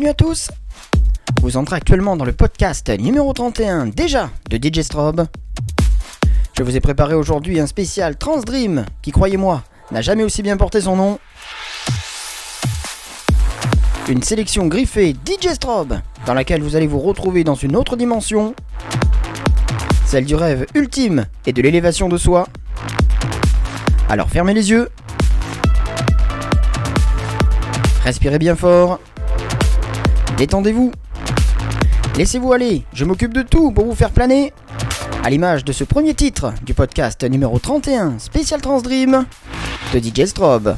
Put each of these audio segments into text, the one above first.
Bienvenue à tous Vous entrez actuellement dans le podcast numéro 31 déjà de DJ Strobe. Je vous ai préparé aujourd'hui un spécial Transdream qui, croyez-moi, n'a jamais aussi bien porté son nom. Une sélection griffée DJ Strobe dans laquelle vous allez vous retrouver dans une autre dimension, celle du rêve ultime et de l'élévation de soi. Alors fermez les yeux, respirez bien fort, détendez-vous, laissez-vous aller, je m'occupe de tout pour vous faire planer. À l'image de ce premier titre du podcast numéro 31 spécial Transdream de DJ Strobe.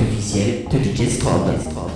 officiel de DJ Strobe.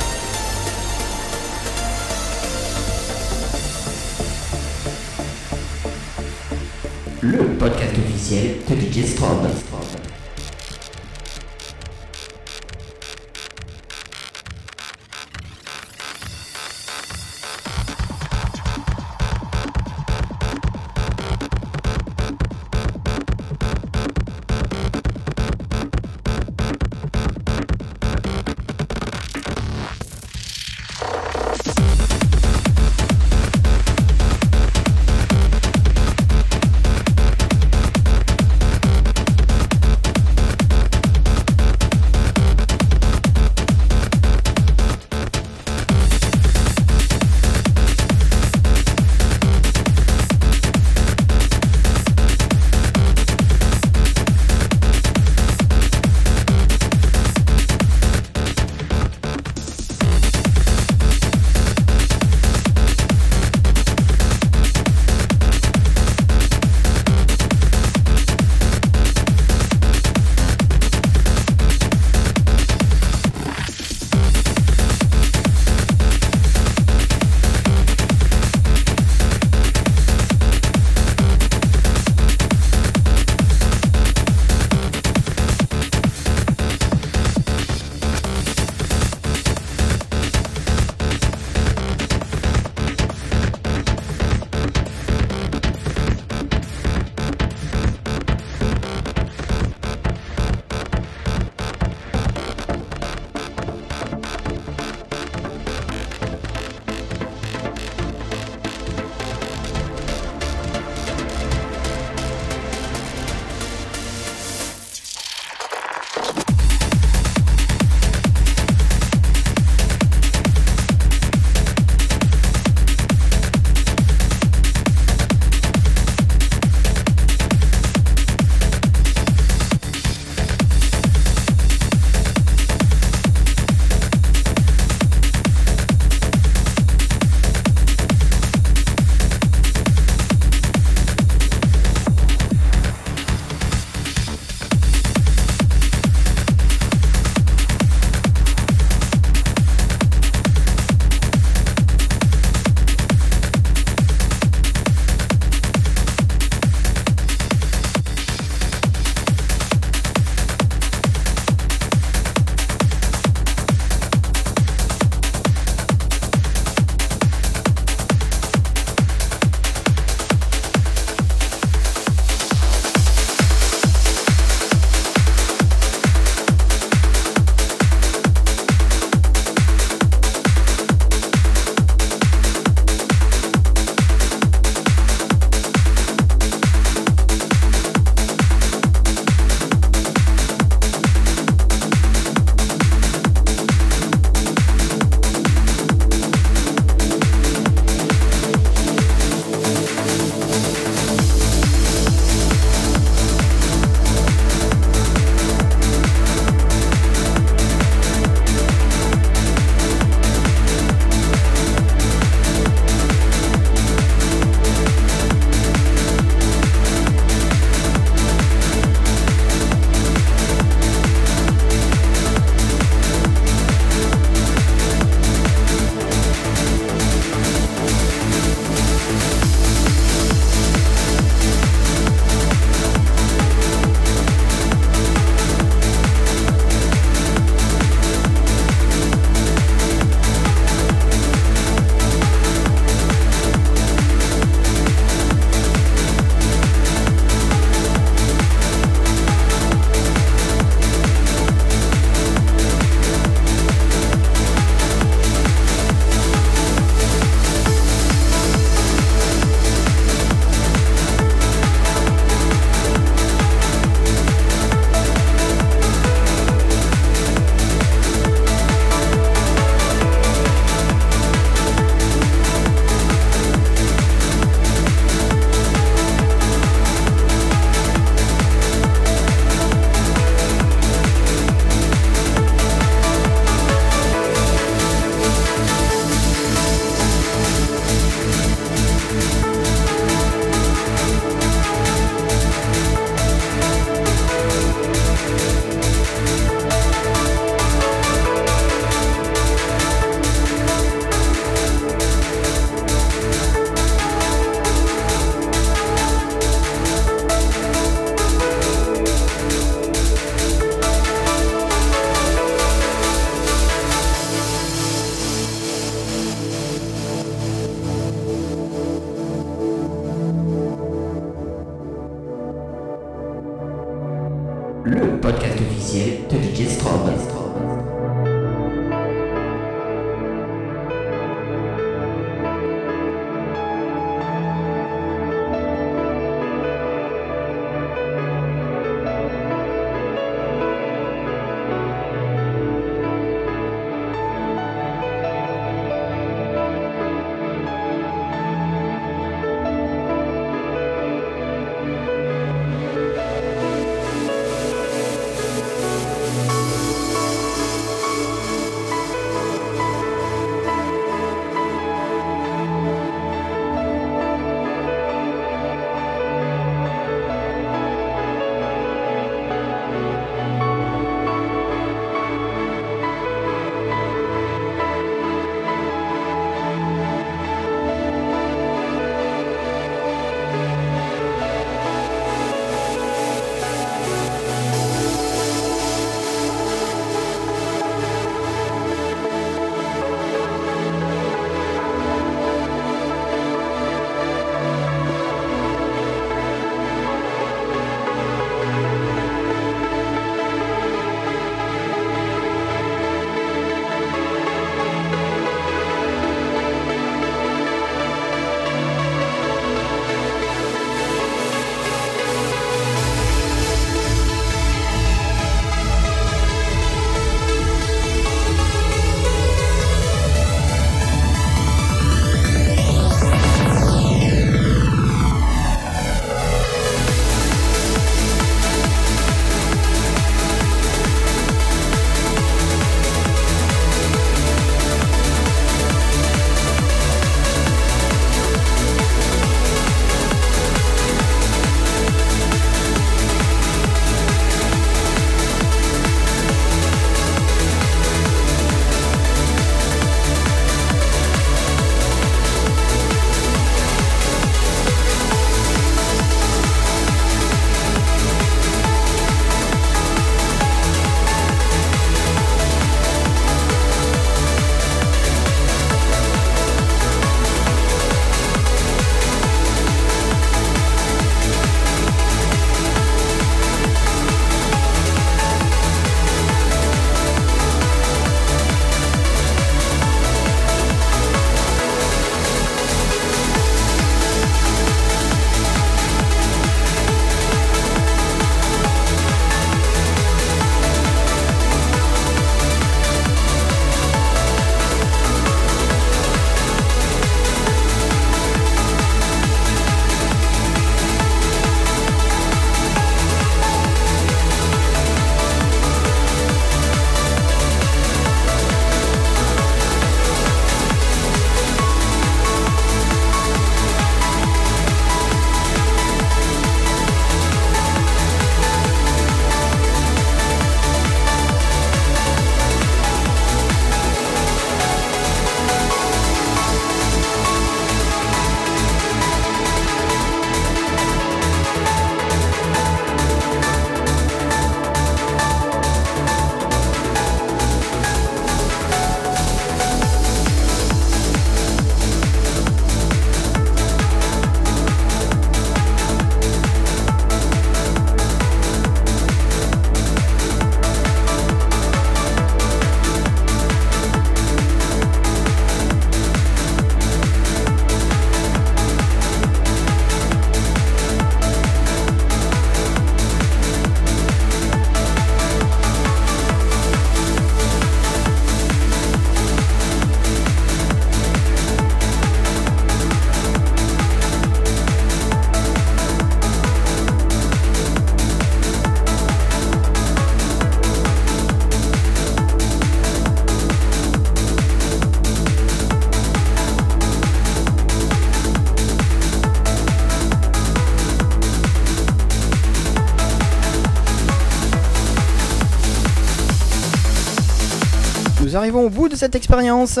Arrivons au bout de cette expérience.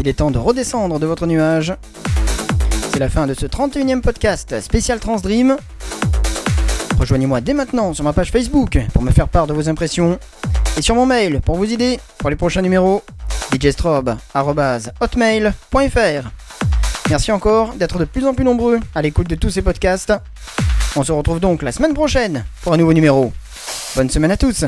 Il est temps de redescendre de votre nuage. C'est la fin de ce 31e podcast spécial Transdream. Rejoignez-moi dès maintenant sur ma page Facebook pour me faire part de vos impressions et sur mon mail pour vos idées pour les prochains numéros djstrobe.hotmail.fr Merci encore d'être de plus en plus nombreux à l'écoute de tous ces podcasts. On se retrouve donc la semaine prochaine pour un nouveau numéro. Bonne semaine à tous